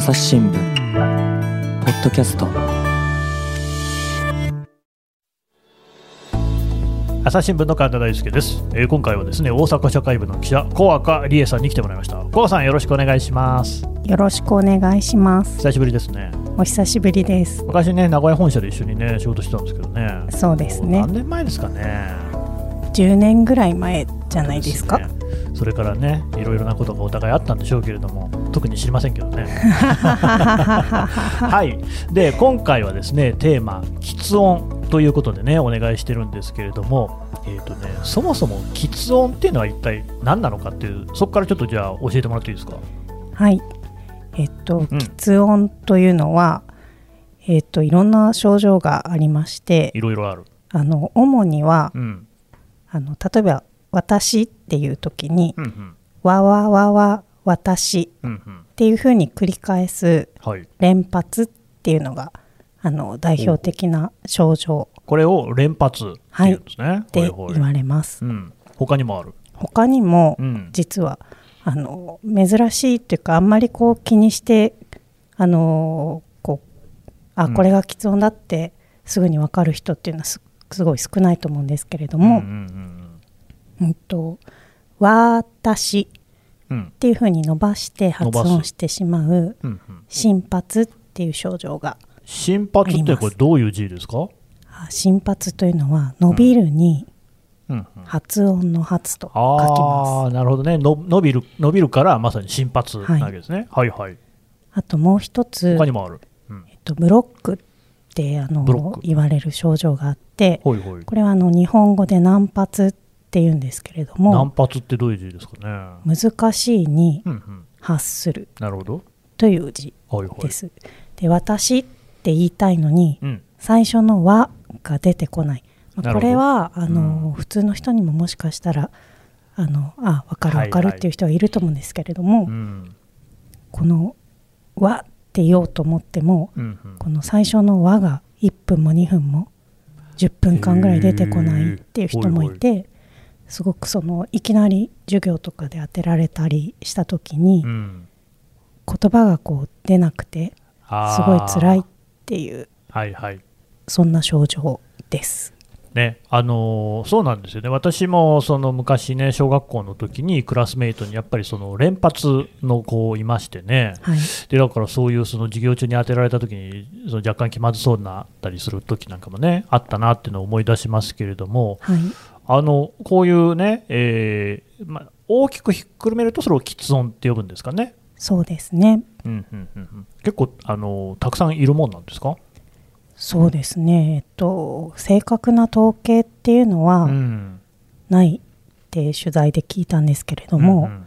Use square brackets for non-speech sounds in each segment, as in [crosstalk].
朝日新聞ポッドキャスト朝日新聞の神田大輔です、えー今回はですね大阪社会部の記者小赤理恵さんに来てもらいました小赤さんよろしくお願いしますよろしくお願いします。久しぶりですねお久しぶりです。昔ね名古屋本社で一緒にね仕事してたんですけどねそうですね何。年前ですかね10年ぐらい前じゃないですか。ねそれからねいろいろなことがお互いあったんでしょうけれども特に知りませんけどね。[laughs] はい。で今回はですねテーマ「喫音」ということでねお願いしてるんですけれどもえーとね、そもそも喫音っていうのは一体何なのかっていうそこからちょっとじゃあ教えてもらっていいですか？はい。えっと、ん。喫音というのは、えっと、いろんな症状がありまして、いろいろある、あの、主には、うん。あの、例えば、私っていう時に、うんうん。わわわわ、私っていうふうに繰り返すはい、連発っていうのが、あの、代表的な症状。これを連発っていうんですね、ってほいほい言われます。うん、他にもある、他にも、うん、実はあの珍しいっていうかあんまりこう気にしてあのこうあうん。これが喫音だってすぐに分かる人っていうのはすすごい少ないと思うんですけれどもうんうんうん「うんと私」うん。うんっていうふうに伸ばして発音してしまう心発っていう症状が心拍ってこれどういう字ですか、あ心発というのは伸びるに発音の発と書きあます。あなるほどね。の伸びる伸びるからまさに心拍なわけですね、はい、はい。あともう一つ他にもある、うん、えっと、ブロックってあの言われる症状があってほいほい。これはあの日本語で難発って言うんですけれど何も発ってどういう字ですかね？難しいに発する。なるほど。という字です。で私って言いたいのにうん。最初の「は」が出てこない。まあこれはあの、うん。普通の人にももしかしたらあのあ分かる分かるっていう人はいると思うんですけれども、うん。この「は」って言おうと思ってもうんうん。この最初の輪が1分も2分も10分間ぐらい出てこないっていう人もいてすごくそのいきなり授業とかで当てられたりした時にうん。言葉がこう出なくてすごい辛いっていうはいはい。そんな症状です。ねあのーそうなんですよね、私もその昔ね、小学校の時にクラスメイトにやっぱりその連発の子いましてね、はい、でだからそういうその授業中に当てられた時にその若干気まずそうになったりする時なんかもね、あったなっていうのを思い出しますけれども、はい、あのこういうね、えーまあ、大きくひっくるめると、それを喫音って呼ぶんですかね。そうですね。うんうんうんうん、結構あのたくさんいるもんなんですか、そうですね。えっと正確な統計っていうのうはん、ないって取材で聞いたんですけれども、うんうん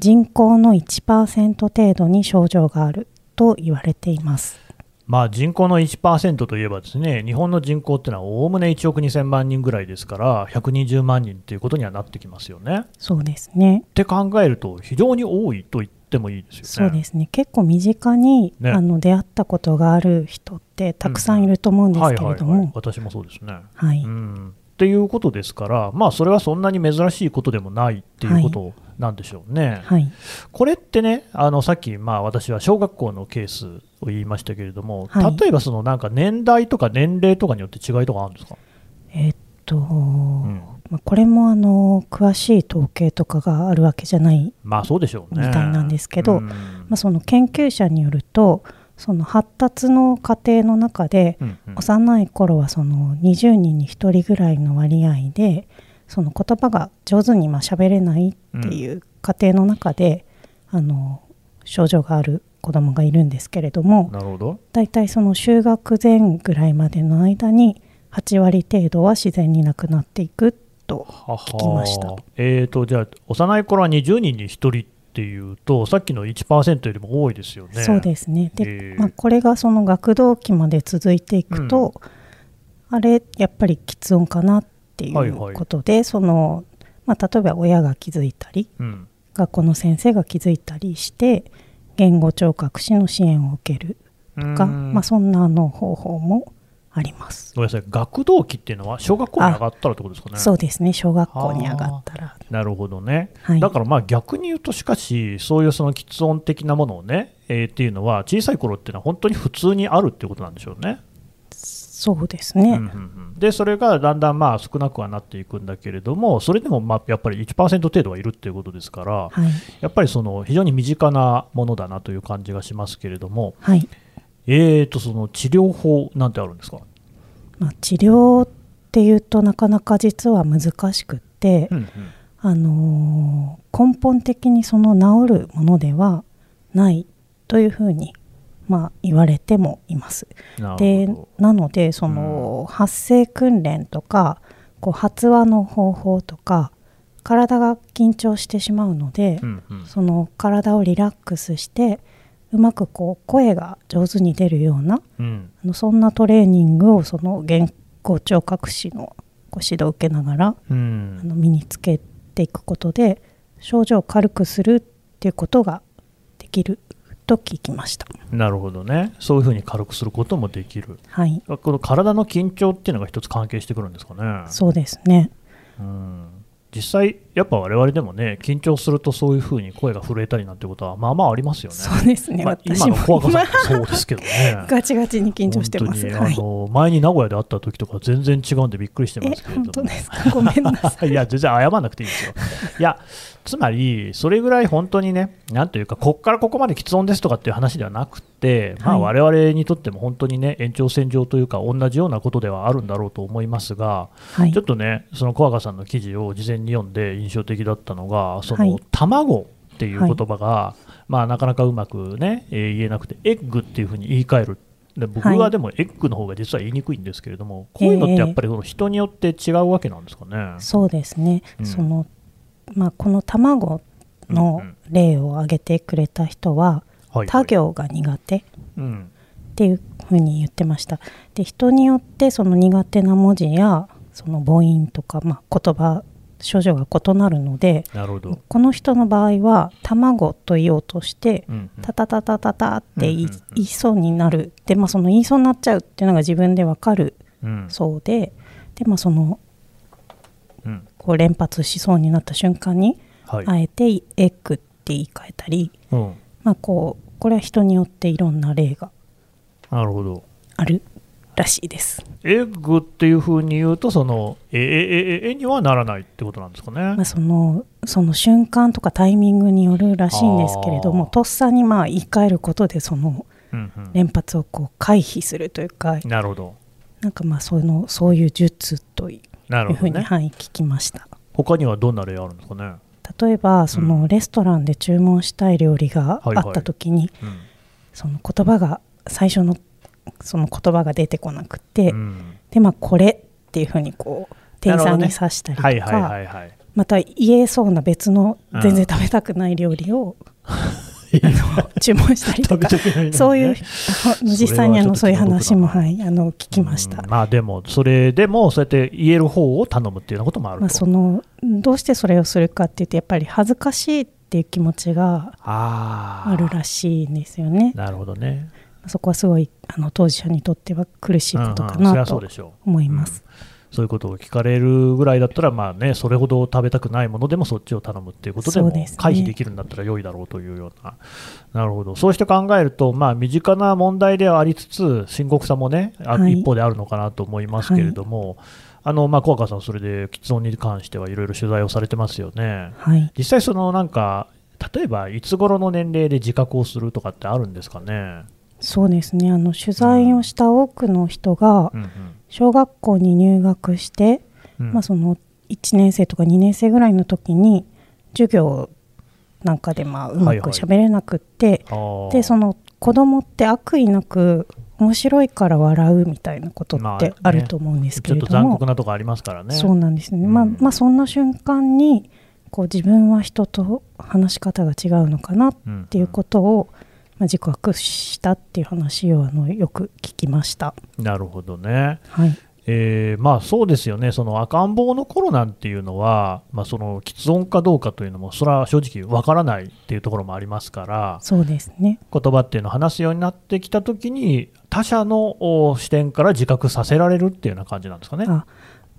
人口の1%程度に症状があると言われています。まあ、人口の1%といえばですね日本の人口っていうのはおおむね1億2000万人ぐらいですから120万人ということにはなってきますよね。そうですね。って考えると非常に多いと言ってもいいですよね。そうですね。結構身近に、ねあの出会ったことがある人ってたくさんいると思うんですけれども、はいはいはい、私もそうですね。はいうん、っていうことですから、まあ、それはそんなに珍しいことでもないっていうことなんでしょうね。はい、これってね、あのさっき、まあ、私は小学校のケースを言いましたけれども、はい。例えばそのなんか年代とか年齢とかによって違いとかあるんですか、えっと、うん。まあこれもあの詳しい統計とかがあるわけじゃない、まあそうでしょうね。みたいなんですけどうん。まあ、その研究者によるとその発達の過程の中でうんうん。幼い頃はその20人に1人ぐらいの割合でその言葉が上手にまあ喋れないっていう過程の中で、あの症状がある子どもがいるんですけれどもなるほど。だいたいその就学前ぐらいまでの間に8割程度は自然になくなっていくと聞きました。えーと、じゃあ、幼い頃は20人に1人っていうと、さっきの1%よりも多いですよね。そうですね。で、えー。まあ、これがその学童期まで続いていくと、あれやっぱり喫音かなっていはいはいうことで、そのまあ、例えば親が気づいたりうん。学校の先生が気づいたりして言語聴覚士の支援を受けるとか、うん。まあ、そんなあの方法もああります。ごめんなさい、学童期っていうのは小学校に上がったらってことですかね。そうですね。小学校に上がったら、なるほどね、はい。だからまあ逆に言うと、しかし、そういうその喫音的なものをね、えーっていうのは、小さい頃っていうのは本当に普通にあるっていうことなんでしょうね。そうですね、うんうんうん。で、それがだんだんまあ少なくはなっていくんだけれども、それでもまあやっぱり1%程度はいるっていうことですから、はい。やっぱりその非常に身近なものだなという感じがしますけれども、はい。えーと、その治療法なんてあるんですか、まあ、治療っていうとなかなか実は難しくって、うんうん。あのー根本的にその治るものではないというふうに、まあ、言われてもいます。なでなのでその、発声訓練とかこう発話の方法とか体が緊張してしまうので、ど、うんうん。その体をリラックスしてうまくこう声が上手に出るようなうん。あのそんなトレーニングをその言語聴覚士のご指導を受けながらうん。あの身につけていくことで症状を軽くするっていうことができると聞きました。なるほどね、そういうふうに軽くすることもできる。はい、この体の緊張っていうのが一つ関係してくるんですかね。そうですね。うん実際、やっぱ我々でもね、緊張するとそういうふうに声が震えたりなんてことは、まあまあありますよね。そうですね。まあ、私も今の小赤さんそうですけどね。[laughs] ガチガチに緊張してます。本当にはいあ。の前に名古屋で会った時とか全然違うんでびっくりしてまえすけれども。本当ですか？ごめんなさい。[laughs] いや、全然謝らなくていいですよ。いや、つまり、それぐらい本当にね、なんというか、こっからここまで喫音ですとかっていう話ではなくて、まあ、はい我々にとっても本当にね、延長線上というか、同じようなことではあるんだろうと思いますが、はいちょっ。とね、その小赤さんの記事を事前に読んで印象的だったのが、その、はい卵っていう言葉が、まあ、なかなかうまくね、えー言えなくて、エッグっていうふうに言い換える。で僕ははいでもエッグの方が実は言いにくいんですけれども、こういうのってやっぱりその人によって違うわけなんですかね。そうですね。うんそのまあこの卵の例を挙げてくれた人は、はいはい他行が苦手っうんていうふうに言ってました。で人によってその苦手な文字やその母音とか、まあ、言葉症状が異なるので。この人の場合は卵と言おうとしてうんうん。タタタタタタって言い,、そうになる。で、まあ、その言いそうになっちゃうっていうのが自分でわかるうん。そうでで、まあ、そのうん。こう連発しそうになった瞬間にはい。あえてエッグって言い換えたり、うん。まあ、こうこれは人によっていろんな例がなる。あるらしいです。エッグっていうふうに言うと、その、え、え、え、え、えにはならないってことなんですかね。まあ、そのその瞬間とかタイミングによるらしいんですけれどもとっさにまあ言い換えることでそのうんうん連発をこう回避するというかなるほど。なんかまあそのそういう術とい。うふうに、はい、聞きました。他にはどんな例あるんですかね。例えばそのレストランで注文したい料理があった時に、うんその言葉が最初のその言葉が出てこなくて、うんでまあこれっていうふうにこう店員さんに指したりとか。また言えそうな別のうん全然食べたくない料理を、注文したりとかそういう実際にあのそういう話も、ははい、あの聞きました。うんまあでも、それでも、そうやって言える方を頼むっていうようなこともあると。まあ、そのどうしてそれをするかっていうとやっぱり恥ずかしいっていう気持ちがあるらしいんですよね。なるほどね。そこはすごいあの当事者にとっては苦しいことかなと。思います。そういうことを聞かれるぐらいだったら、まあね、それほど食べたくないものでもそっちを頼むっていうことでも回避できるんだったら良いだろうというような、なるほど、そうして考えると、まあ、身近な問題ではありつつ、深刻さもね、あはい一方であるのかなと思いますけれども、あのまあ、小赤さん、それで喫音に関してはいろいろ取材をされてますよね。はい、実際、そのなんか、例えばいつ頃の年齢で自覚をするとかってあるんですかね？そうですね。あの取材をした多くの人がうんうん。小学校に入学して、うん。まあ、その1年生とか2年生ぐらいの時に授業なんかでまあうまはいはいく喋れなくって、あー。でその子供って悪意なく面白いから笑うみたいなことまあね。ってあると思うんですけちょっと残れども、酷なとこありますからね。そうなんですね、うん。まあまあそんな瞬間にこう自分は人と話し方が違うのかなっうんていうことを、まあ、自覚したっていう話をあのよく聞きました。なるほどね。はい、えーまあそうですよね、その赤ん坊の頃なんていうのは、まあ、その喫音かどうかというのも、それは正直わからないっていうところもありますから、そうですね。言葉っていうのを話すようになってきたときに、他者のお視点から自覚させられるっていうような感じなんですかね。あ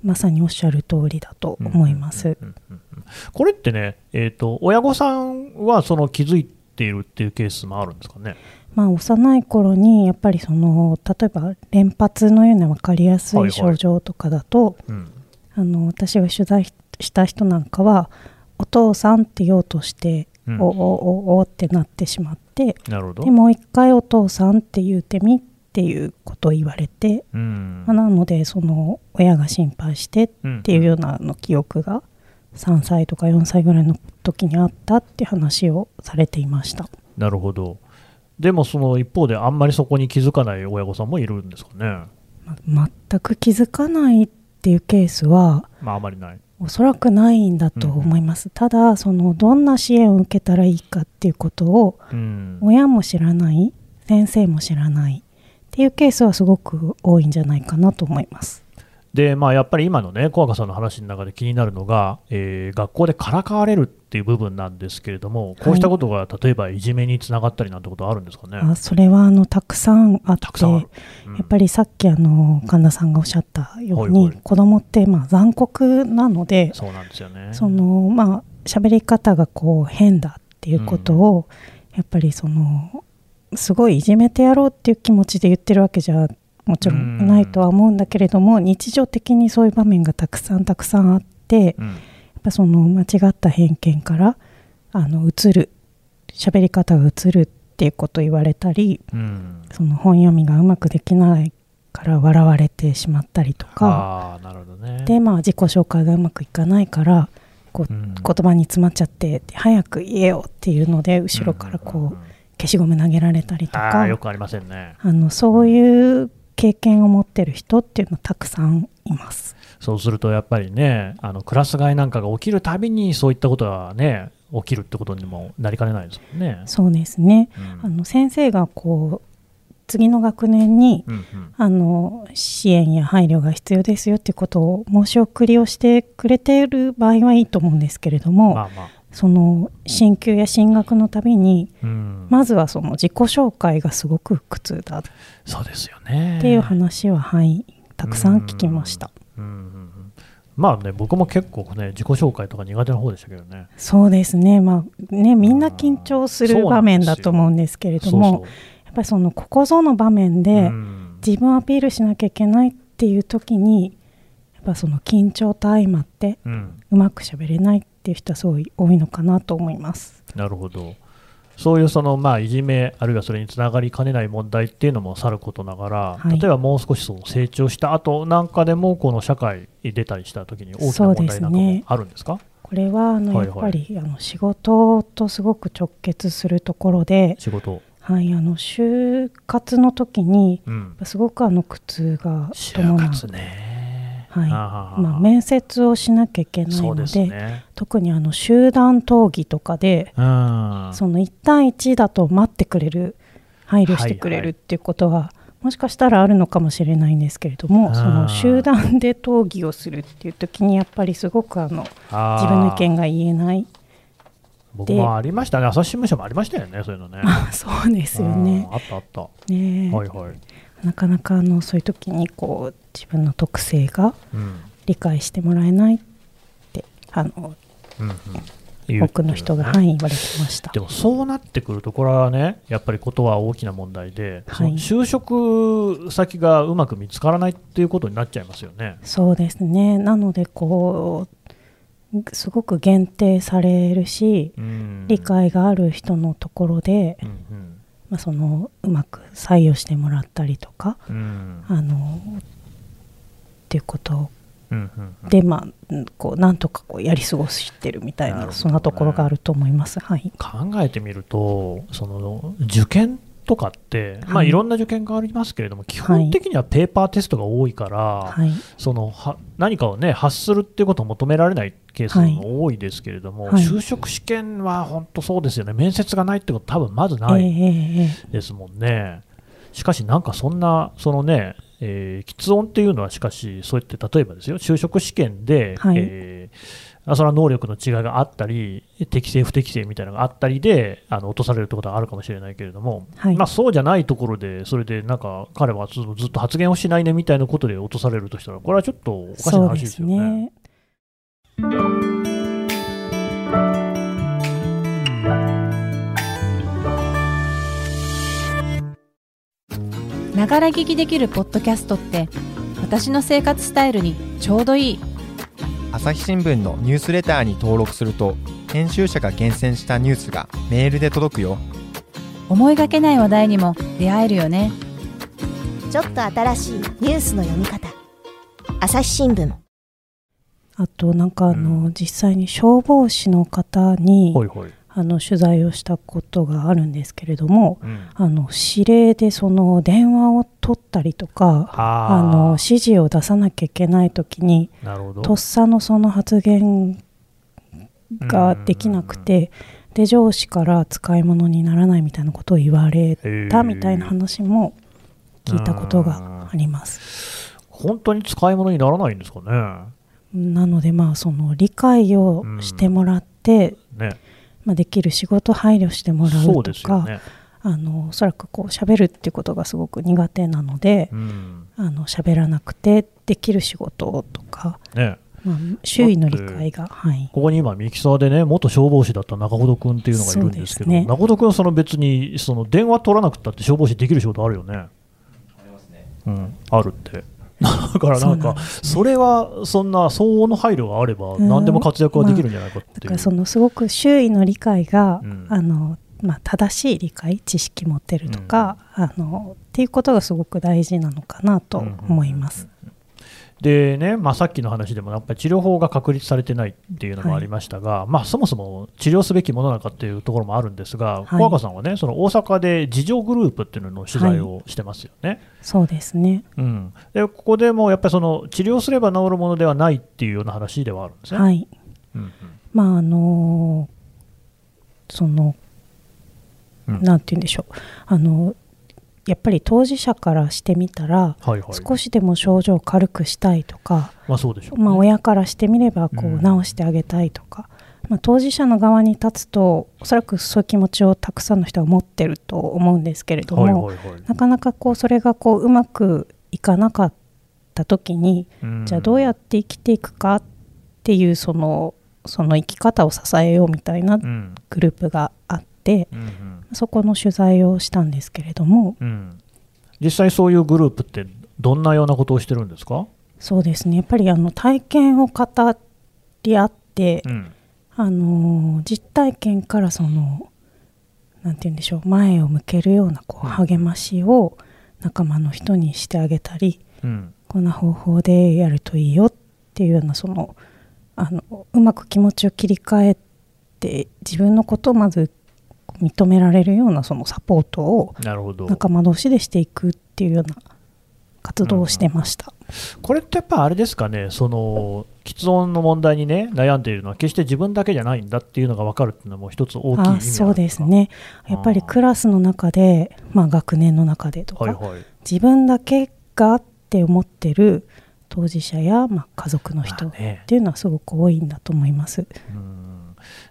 まさにおっしゃる通りだと思います。これってね、えーと、親御さんはその気づいているっていうケースもあるんですかね。まあ、幼い頃にやっぱりその例えば連発のような分かりやすはいはいい症状とかだと、うんあの私が取材した人なんかはお父さんって言おうとして、うんおおおおってなってしまってなるほどで。もう一回お父さんって言うてみっていうことを言われて、うんまあなのでその親が心配してっていうようなの記憶が3歳とか4歳ぐらいの時にあったって話をされていました。なるほど。でもその一方であんまりそこに気づかない親御さんもいるんですかね。ま全く気づかないっていうケースはまああまりない。おそらくないんだと思います、ただそのどんな支援を受けたらいいかっていうことをうん。親も知らない先生も知らないっていうケースはすごく多いんじゃないかなと思いますで、まあやっぱり今のね、小赤さんの話の中で気になるのが、えー学校でからかわれるっていう部分なんですけれども、こうしたことが例えばいじめにつながったりなんてことあるんですかね？あそれはあのたくさんあってたくさんある。うんやっぱりさっきあの神田さんがおっしゃったように、はいはい子供ってまあ残酷なので、そうなんですよね。そのまあ喋り方がこう変だっていうことを、やっぱりそのすごいいじめてやろうっていう気持ちで言ってるわけじゃもちろんないとは思うんだけれども、日常的にそういう場面がたくさんたくさんあって、うんやっぱその間違った偏見からあの移る喋り方が移るっていうことを言われたりうん。その本読みがうまくできないから笑われてしまったりとかああ、なるほどね。でまあ自己紹介がうまくいかないからこううん言葉に詰まっちゃって早く言えよっていうので後ろからこう消しゴム投げられたりとあかあよくありませんね。あのそういう経験を持ってる人っていうのはたくさんいます。そうするとやっぱりね、あのクラス替えなんかが起きるたびにそういったことがね、起きるってことにもなりかねないですもんね。そうですねうんあの先生がこう次の学年にうんうんあの支援や配慮が必要ですよっていうことを申し送りをしてくれている場合はいいと思うんですけれども、まあまあ。その進級や進学のたびにうん。まずはその自己紹介がすごく苦痛だっそうですよね。ていう話は、はいたくさん聞きました。うん。うんうん。まあね、僕も結構ね、自己紹介とか苦手な方でしたけどね。そうですね。まあねみんな緊張する場面だと思うんですけれどもやっぱりそのここぞの場面でうん。自分アピールしなきゃいけないっていう時にやっぱその緊張と相まってうまく喋れないっていう人はすごい多いのかなと思います。なるほど。そういうその、まあ、いじめ、あるいはそれにつながりかねない問題っていうのもさることながら、はい例えばもう少しその成長した後なんかでも、この社会に出たりした時に大きな問題なんかもあるんですか？これはあのはいはいやっぱりあの仕事とすごく直結するところで、仕事。はい、あの就活の時にうん。すごくあの苦痛が就伴う活ね。はいまあ、面接をしなきゃいけないのですね。特にあの集団討議とかで、うん。その1対1だと待ってくれる配慮してくれはいはいるっていうことは、もしかしたらあるのかもしれないんですけれどもその集団で討議をするっていう時にやっぱりすごくあの自分の意見が言えない僕もありましたね。朝日新聞社もありましたよね、そういうのね。あ [laughs] そうですよねあったあった。ねえはいはい。なかなかあのそういう時にこう自分の特性がうん。理解してもらえないってあのうんうん、多くの人が、言うはい、言われてました。でもそうなってくると、これはね、やっぱりことは大きな問題で、はい。就職先がうまく見つからないっていうことになっちゃいますよね。そうですね。なのでこうすごく限定されるしうん。理解がある人のところで、うんまあ、そのうまく採用してもらったりとかうん。うんあのっていうこと。でまあうん。こうなんとかこうやり過ごしてるみたいなね。そんなところがあると思います。はい。考えてみると、その受験とかって、まあ、はいいろんな受験がありますけれども、基本的にはペーパーテストが多いから、はい。そのは何かを、ね、発するっていうことを求められないケースも多いですけれども、はい。就職試験は本当そうですよね、面接がないってこと、多分まずええないええ。ですもんね。しかし、なんかそんな、そのね、えー、喫音っていうのは、しかし、そうやって例えばですよ、就職試験で、はい。えーあそれは能力の違いがあったり、適正、不適正みたいなのがあったりで、あの落とされるってことはあるかもしれないけれども、はいまあ、そうじゃないところで、それでなんか彼はずずっと発言をしないねみたいなことで落とされるとしたら、これはちょっとおかしな話ですすよね。ね。ながら聞きできるポッドキャストって私の生活スタイルにちょうどいい朝日新聞のニュースレターに登録すると編集者が厳選したニュースがメールで届くよ。思いがけない話題にも出会えるよね。ちょっと新しいニュースの読み方。朝日新聞。あとなんかあの、う実際に消防士の方にほいほいあの取材をしたことがあるんですけれどもうん。あの指令でその電話を取ったりとかああの指示を出さなきゃいけない時になるほど。とっさのその発言ができなくてで上司から使い物にならないみたいなことを言われたみたいな話も聞いたことがあります。本当に使い物にならないんですかね。なのでまあその理解をしてもらって、ねまあ、できる仕事配慮してもらそううとか、ね。あのおそらくこう喋るっていうことがすごく苦手なので、うん。あの喋らなくてできる仕事とか、ね。まあ、周囲の理解が、はい、ここに今、ミキサーでね、元消防士だった中ほど君っていうのがいるんですけど、ね。中ほど君はその別にその電話取らなくたって消防士できる仕事あるよね。うん、あるって。だからなんか、それはそんな相応の配慮があれば、うん。何でも活躍はできるんじゃないかっていう。だからそのすごく周囲の理解が、うん。あのまあ、正しい理解知識持ってるとか、あのっていうことがすごく大事なのかなと思います。でね、まあ、さっきの話でもやっぱり治療法が確立されてないっていうのもありましたが、まあ、そもそも治療すべきものなのかっていうところもあるんですが、はい小赤さんはね、その大阪で自助グループっていうのの取材をしてますよね。そうですね。うん、でここでもやっぱりその治療すれば治るものではないっていうような話ではあるんですね。はい。うんうんまああのその、うんなんて言うんでしょうあのやっぱり当事者からしてみたら、はいはい。少しでも症状を軽くしたいとか、まあ、そうでしょうね、まあ、親からしてみればこうん。う直してあげたいとか、まあ、当事者の側に立つとおそらくそういう気持ちをたくさんの人が持ってると思うんですけれども、はいはいはい。なかなかこうそれがこううまくいかなかった時に、うん。じゃあどうやって生きていくかっていうそのその生き方を支えようみたいなうん。グループがあってうんうんそこの取材をしたんですけれども。うん。実際そういうグループってどんなようなことをしてるんですか、そうですね。やっぱりあの体験を語り合って、うん。あの実体験からそのなんて言うんでしょう前を向けるようなこううん。励ましを仲間の人にしてあげたりうん。こんな方法でやるといいよっていうようなそのあのうまく気持ちを切り替えて自分のことをまず認められるようなそのサポートを仲間同士でしていくっていうような活動をしてました。これってやっぱあれですかね、その喫音の問題に、ね、悩んでいるのは、決して自分だけじゃないんだっていうのが分かるっていうのも、一つ大きいあそうです。ね。やっぱりクラスの中で、まあ、学年の中でとか、はいはい、自分だけがって思ってる当事者や、まあ、家族の人っまあね。ていうのはすごく多いんだと思います。うん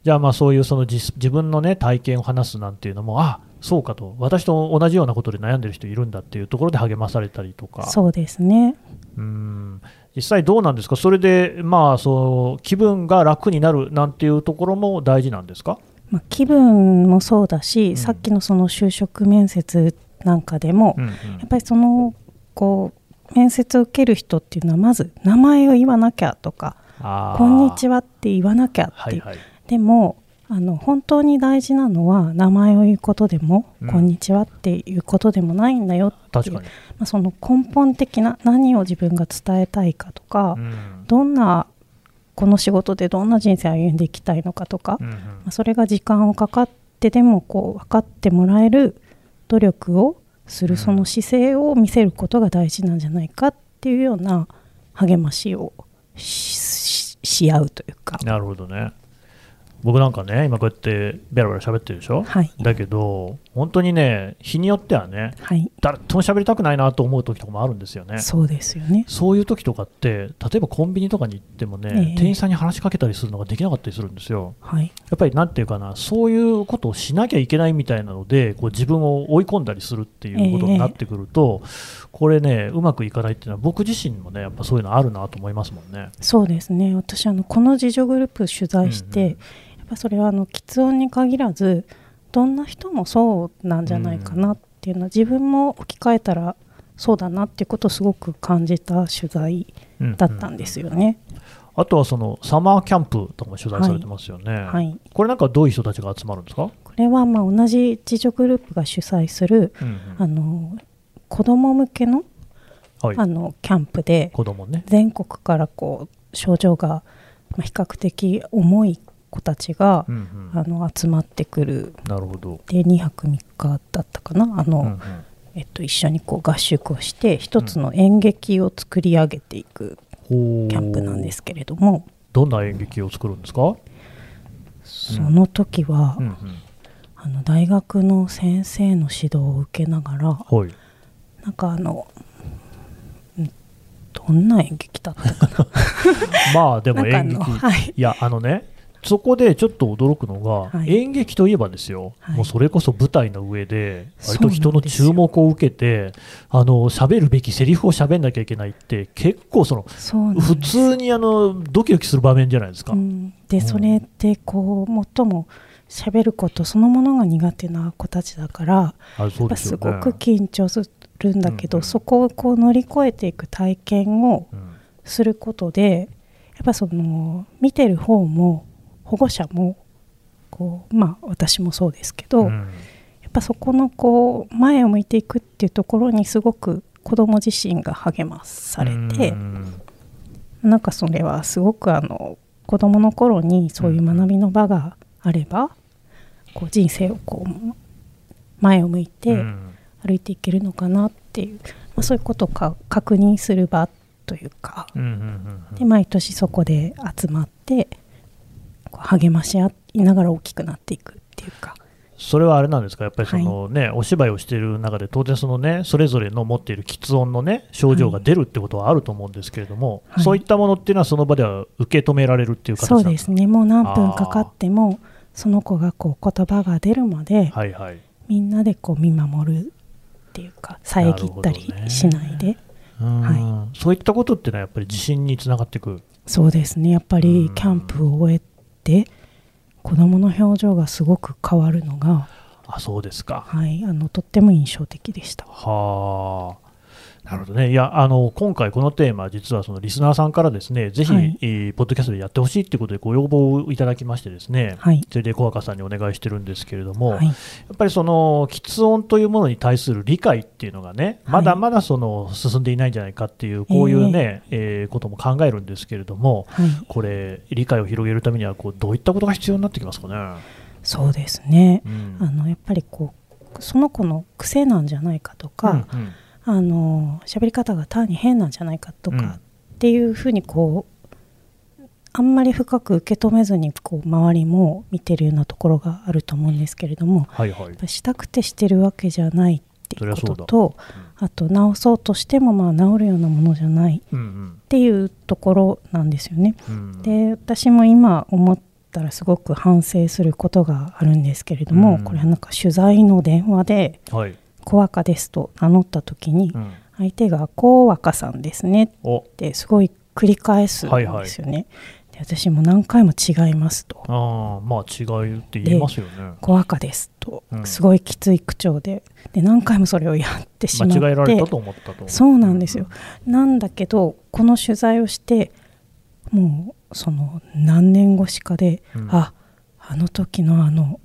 じゃあ、まあそういうその自自分の、ね、体験を話すなんていうのも、あそうかと、私と同じようなことで悩んでる人いるんだっていうところで励まされたりとか。そうですね。うん。実際どうなんですか、それで、まあ、そう気分が楽になるなんていうところも大事なんですか、まあ、気分もそうだし、ん。さっきのその就職面接なんかでも、うんうん。やっぱりそのこう面接を受ける人っていうのはまず名前を言わなきゃとか「あー。こんにちは」って言わなきゃって、はいはいでもあの本当に大事なのは名前を言うことでも、うん。こんにちはっていうことでもないんだよっていう確かに、まあ、その根本的な何を自分が伝えたいかとか、うん。どんなこの仕事でどんな人生を歩んでいきたいのかとか、うんうん。まあ、それが時間をかかってでもこう分かってもらえる努力をすうん。るその姿勢を見せることが大事なんじゃないかっていうような励ましをし合うというか、なるほどね。僕なんかね、今こうやってベラベラ喋ってるでしょ、はい、だけど、本当にね、日によってはね、はい、誰とも喋りたくないなと思う時とかもあるんですよね。そうですよね。そういう時とかって、例えばコンビニとかに行ってもね、ええ店員さんに話しかけたりするのができなかったりするんですよ。はい、やっぱりなんていうかな、そういうことをしなきゃいけないみたいなので、こう自分を追い込んだりするっていうことになってくると、これね、うまくいかないっていうのは、僕自身もね、やっぱそういうのあるなと思いますもんね。そうですね。私あのこの自助グループ取材して、うんうんやっぱそれはあの喫音に限らず、どんな人もそうなんじゃないかなっていうのは、自分も置き換えたらそうだなっていうことをすごく感じた取材うんだったんですよね。あとはそのサマーキャンプとかも取材されてますよね。はい。これなんかどういう人たちが集まるんですか、これはまあ同じ自助グループが主催するうんうんあの子ども向けのはい、あのキャンプで子供ね。全国からこう症状がまあ比較的重い子たちがうんうん。あの集まってくる。なるほど。で2泊3日だったかな？あの、うんうん。えっと、一緒にこう合宿をして一つの演劇を作り上げていくキャンプなんですけれども、どんな演劇を作るんですか、その時は、うん。うんあの大学の先生の指導を受けながらはい、なんかあのんどんな演劇だったか [laughs] まあでもな演劇、はい、いや、あのね、そこでちょっと驚くのが、はい。演劇といえばですよ、はい。もうそれこそ舞台の上で、割と人の注目を受けて、あの喋るべきセリフを喋んなきゃいけないって、結構その、普通にあのドキドキする場面じゃないですか。うん、でうんそれってこう最も喋ることそのものが苦手な子たちだからあそうやっぱですよね。すごく緊張するんだけど、うんうん。そこをこう乗り越えていく体験をうん。することでやっぱその見てる方も保護者もこうまあ私もそうですけど、うん。やっぱそこのこう前を向いていくっていうところにすごく子ども自身が励まされて、うん。なんかそれはすごくあの子どもの頃にそういう学びの場があれば、こう人生をこう前を向いてうん。歩いていけるのかなっていう、まあ、そういうことをか確認する場というかで毎年そこで集まってこう励まし合いながら大きくなっていくっていうか。それはあれなんですか、やっぱりその、ねお芝居をしている中で、当然その、ね、それぞれの持っている喫音の、ね、症状が出るってことはあると思うんですけれども、はい。そういったものっていうのは、その場では受け止められるっていう形そうですすね。もう何分かかってもその子がこう言葉が出るまではいはい、みんなでこう見守るっていうか遮ったりしないで、うん。はそういったことっていうのは、やっぱり自信につながっていく、そうですね。やっぱうん。りキャンプを終えて子どもの表情がすごく変わるのが、あそうですか。はい、あのとっても印象的でした。はあ。なるほどね、いやあの今回、このテーマ、実はそのリスナーさんからですねぜひ、はい。えーポッドキャストでやってほしいということでご要望をいただきまして、ですね、はい。それで小若さんにお願いしてるんですけれども、はい。やっぱりその喫音というものに対する理解っていうのがね、まだまだその進んでいないんじゃないかっていう、こういうね、えーことも考えるんですけれども、はい、これ、理解を広げるためにはこう、どういったことが必要になってきますかね？そうですね。うん。あのやっぱりこうその子の癖なんじゃないかとか、うんうんあの喋り方が単に変なんじゃないかとうん。かっていうふうにこうあんまり深く受け止めずにこう周りも見てるようなところがあると思うんですけれどもはいはい。したくてしてるわけじゃないっていうこととあと治そうとしてもまあ治るようなものじゃないうんっていうところなんですよね。うんうん。で私も今思ったらすごく反省することがあるんですけれども、うん。これはなんか取材の電話ではい「小若です」と名乗った時にうん。相手が「小若さんですね」っおてすごい繰り返すんですよね。で私も何回も違いますと。あーまあ違いって言いますよね。「小若です」とうん。すごいきつい口調でで何回もそれをやってしまって。間違えられたと思ったと。そうなんですよ。なんだけどこの取材をしてもうその何年越しかで、うん。ああの時のあの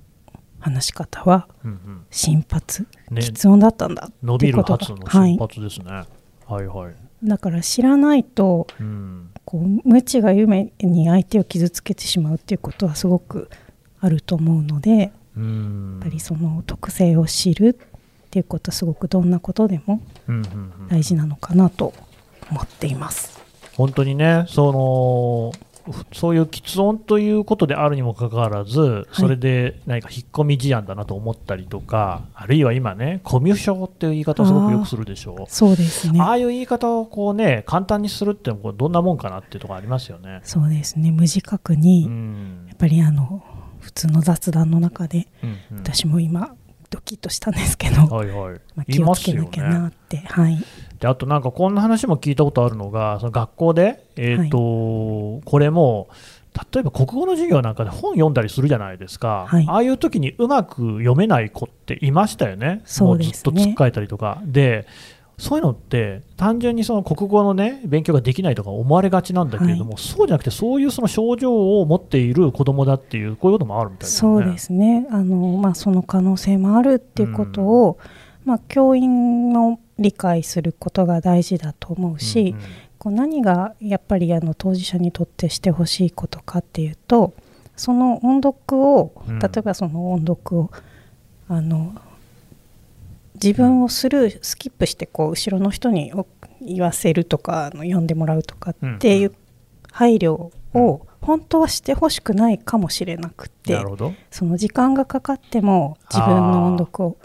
話し方はうんうん心発ね喫音だったんだ伸びる発のはい瞬発ですね。はいはい。だから知らないとうんこう無知が夢に相手を傷つけてしまうっていうことはすごくあると思うのでやっうんぱりその特性を知るっていうことはすごくどんなことでもうんうんうん大事なのかなと思っています。本当にね、そのそういう喫音ということであるにもかかわらず、それで何か引っ込み思案だなと思ったりとか、あるいは今ね、コミュ障っていう言い方をすごくよくするでしょう。そうですね。ああいう言い方をこうね簡単にするってのもどんなもんかなっていうところありますよね。そうですね。無自覚に、うん。やっぱりあの普通の雑談の中で、うんうん。私も今ドキッとしたんですけど、はいはい。まあ、気をつけなきゃなねって、はいであとなんかこんな話も聞いたことあるのがその学校で、えーとこれも例えば国語の授業なんかで本読んだりするじゃないですか、はい。ああいう時にうまく読めない子っていましたよね、そうですね。もうずっとつっかえたりとか。でそういうのって単純にその国語のね勉強ができないとか思われがちなんだけれども、そうじゃなくてそういうその症状を持っている子供だっていうこういうこともあるみたいですね。そうですね。あの、まあ、その可能性もあるっていうことを、まあ、教員も理解することが大事だと思うし、うんうん。こう何がやっぱりあの当事者にとってしてほしいことかっていうとその音読をうん。例えばその音読を、あの自分をスルースキップしてこう後ろの人にお言わせるとかあの読んでもらうとかっていう配慮を本当はしてほしくないかもしれなくてなるほど。その時間がかかっても自分の音読を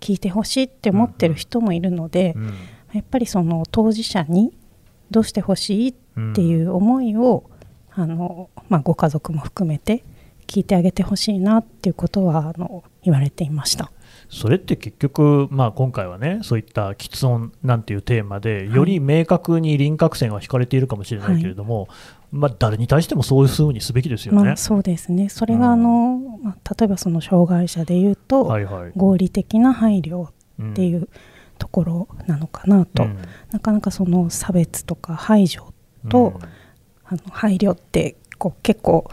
聞いてほしいって思ってる人もいるので、うん。やっぱりその当事者にどうしてほしいっていう思いを、あのまあ、ご家族も含めて聞いてあげてほしいなっていうことはあの言われていました。それって結局、まあ、今回はねそういった喫音なんていうテーマでより明確に輪郭線は引かれているかもしれないけれども、まあ、誰に対してもそういうふうにすべきですよね。まあ、そうですね。それがあの、まあ、例えばその障害者でいうと、はいはい合理的な配慮っうんていうところなのかなと、うん。なかなかその差別とか排除と、あの配慮ってこう結構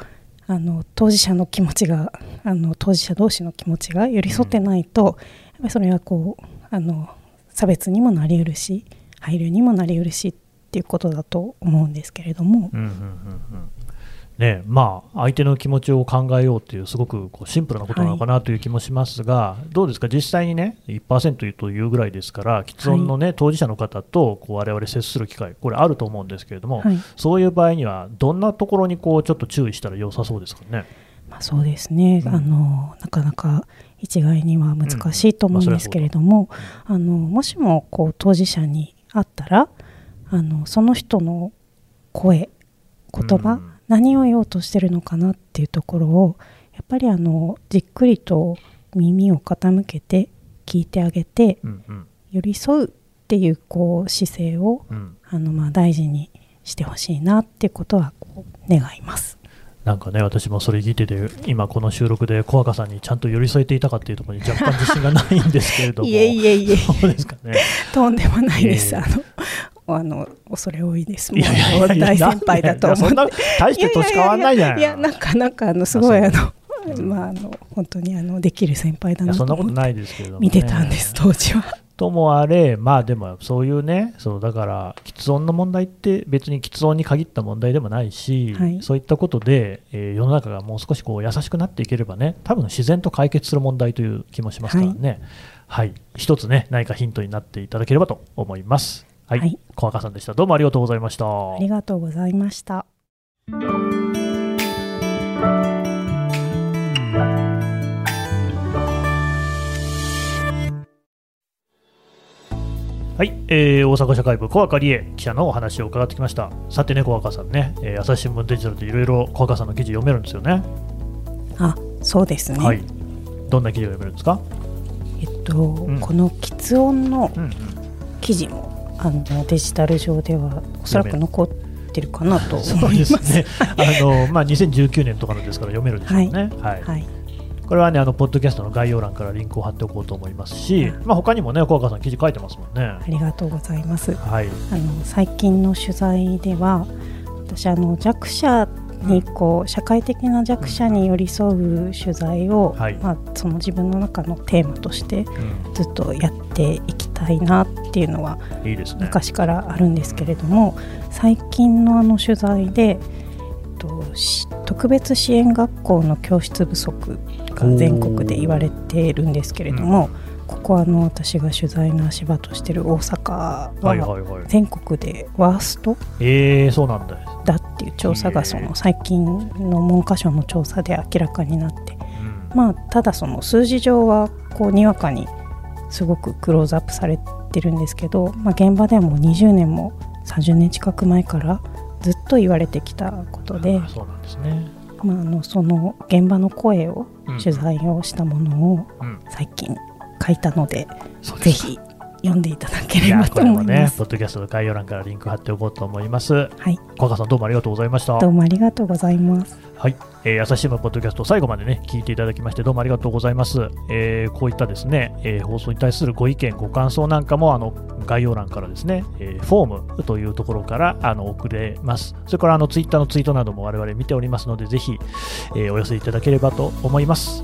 あの当事者の気持ちが [laughs] あの当事者同士の気持ちが寄り添ってないと、やっぱりそれはこうあの差別にもなりうるし配慮にもなりうるしっていうことだと思うんですけれども、うんうんうんうん。ねまあ、相手の気持ちを考えようっていう、すごくこうシンプルなことなのかなという気もしますが、どうですか、実際にね、1%というぐらいですから、喫音の、ね当事者の方とこう我々接する機会、これあると思うんですけれども、はい。そういう場合には、どんなところにこうちょっと注意したら良さそうですかね？まあ、そうですね、うん。あのなかなか一概には難しいと思うんですけれども、あのもしもこう当事者に会ったらあのその人の声言葉、うん何を言おうとしてるのかなっていうところをやっぱりあのじっくりと耳を傾けて聞いてあげてうんうん寄り添うっていうこう姿勢をうんあのまあ大事にしてほしいなっていうことは願います。なんかね、私もそれ聞いてて、今この収録で小赤さんにちゃんと寄り添えていたかっていうところに若干自信がないんですけれども、いえいえいえ [laughs] そうですかね。とんでもないです。いえいえあの、あの、恐れ多いです。もいう大先輩だと思う。んでいやそんな大して年変わんないじゃないいやなんか、なんか、あの、すごい、ああの、うんまあ、あの、本当に、あの、できる先輩だなと思ってそんなことないですけれども、見てたんです、当時は。[laughs] ともあれ、まあでもそういうね、そうだから、喫音の問題って別に喫音に限った問題でもないし、はい。そういったことで、えー世の中がもう少しこう優しくなっていければね、多分自然と解決する問題という気もしますからね、はい、一つね、何かヒントになっていただければと思います。はい、はい小赤さんでした。どうもありがとうございました。ありがとうございました。はい、えー大阪社会部小赤理恵記者のお話を伺ってきました。さてね、小赤さんね、えー朝日新聞デジタルでいろいろ小赤さんの記事読めるんですよね。あ、そうですね。はい。どんな記事を読めるんですか？えっと、んこの喫音の。記事も、あの、デジタル上では、おそらく残ってるかなとそう思います。ですね。あのまあ2019年とかのですから読めるでしょうね。はい。はい。これはねあのポッドキャストの概要欄からリンクを貼っておこうと思いますし、まあ他にもね小赤さん記事書いてますもんね。ありがとうございます。はい。あの最近の取材では私あの弱者にこう社会的な弱者に寄り添う取材を、はいまあ、その自分の中のテーマとしてうずっとやっていきたいなっていうのは。昔からあるんですけれども最近のあの取材で、えっと、し特別支援学校の教室不足が全国で言われているんですけれども、ここはあの私が取材の足場としている大阪は。全国でワーストえー、そうなんだ。っていう調査がその最近の文科省の調査で明らかになってまあただその数字上はこうにわかにすごくクローズアップされてるんですけど、まあ、現場ではもう20年も30年近く前からずっと言われてきたことで、そうなんですね。まあ、あのその現場の声をうん。取材をしたものをうん。最近書いたので、そうですか。ぜひ読んでいただければとれもねいま、す。ポッドキャストの概要欄からリンク貼っておこうと思います。はい、小川さんどうもありがとうございました。どうもありがとうございます。はい、えー朝日新聞ポッドキャスト最後までね聞いていただきましてどうもありがとうございます。えーこういったですね、えー放送に対するご意見ご感想なんかもあの概要欄からですね、えーフォームというところからあの送れます。それからあのツイッターのツイートなども我々見ておりますのでぜひ、えーお寄せいただければと思います。